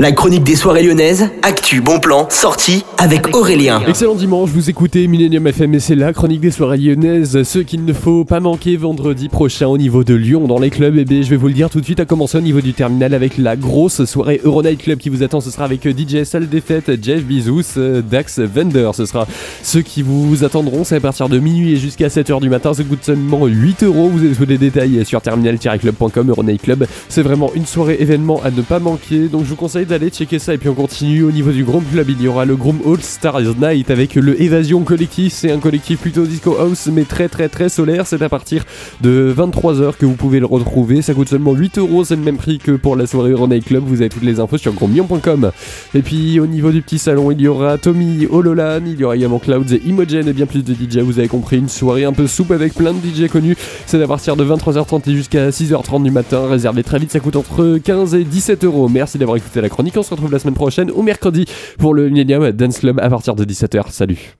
La chronique des soirées lyonnaises, actu, bon plan, sortie avec Aurélien. Excellent dimanche, vous écoutez Millennium FM et c'est la chronique des soirées lyonnaises, ce qu'il ne faut pas manquer vendredi prochain au niveau de Lyon dans les clubs. Et bien je vais vous le dire tout de suite, à commencer au niveau du terminal avec la grosse soirée Euronight Club qui vous attend. Ce sera avec DJ Salle des Fêtes, Jeff Bezos, Dax Vender. Ce sera ceux qui vous attendront, c'est à partir de minuit et jusqu'à 7h du matin. Ça coûte seulement 8 euros. Vous avez tous les détails sur terminal-club.com, Euronight Club. C'est vraiment une soirée événement à ne pas manquer. Donc je vous conseille d'aller checker ça et puis on continue au niveau du Groom Club. Il y aura le Groom All Stars Night avec le Évasion Collectif. C'est un collectif plutôt disco house mais très très très solaire. C'est à partir de 23h que vous pouvez le retrouver. Ça coûte seulement 8 euros. C'est le même prix que pour la soirée Night Club. Vous avez toutes les infos sur grommion.com. Et puis au niveau du petit salon, il y aura Tommy Hololan. Il y aura également Clouds et Imogen et bien plus de DJ. Vous avez compris, une soirée un peu soupe avec plein de DJ connus. C'est à partir de 23h30 et jusqu'à 6h30 du matin. Réservé très vite. Ça coûte entre 15 et 17 euros. Merci d'avoir écouté la chronique. On se retrouve la semaine prochaine au mercredi pour le Millennium Dance Club à partir de 17h. Salut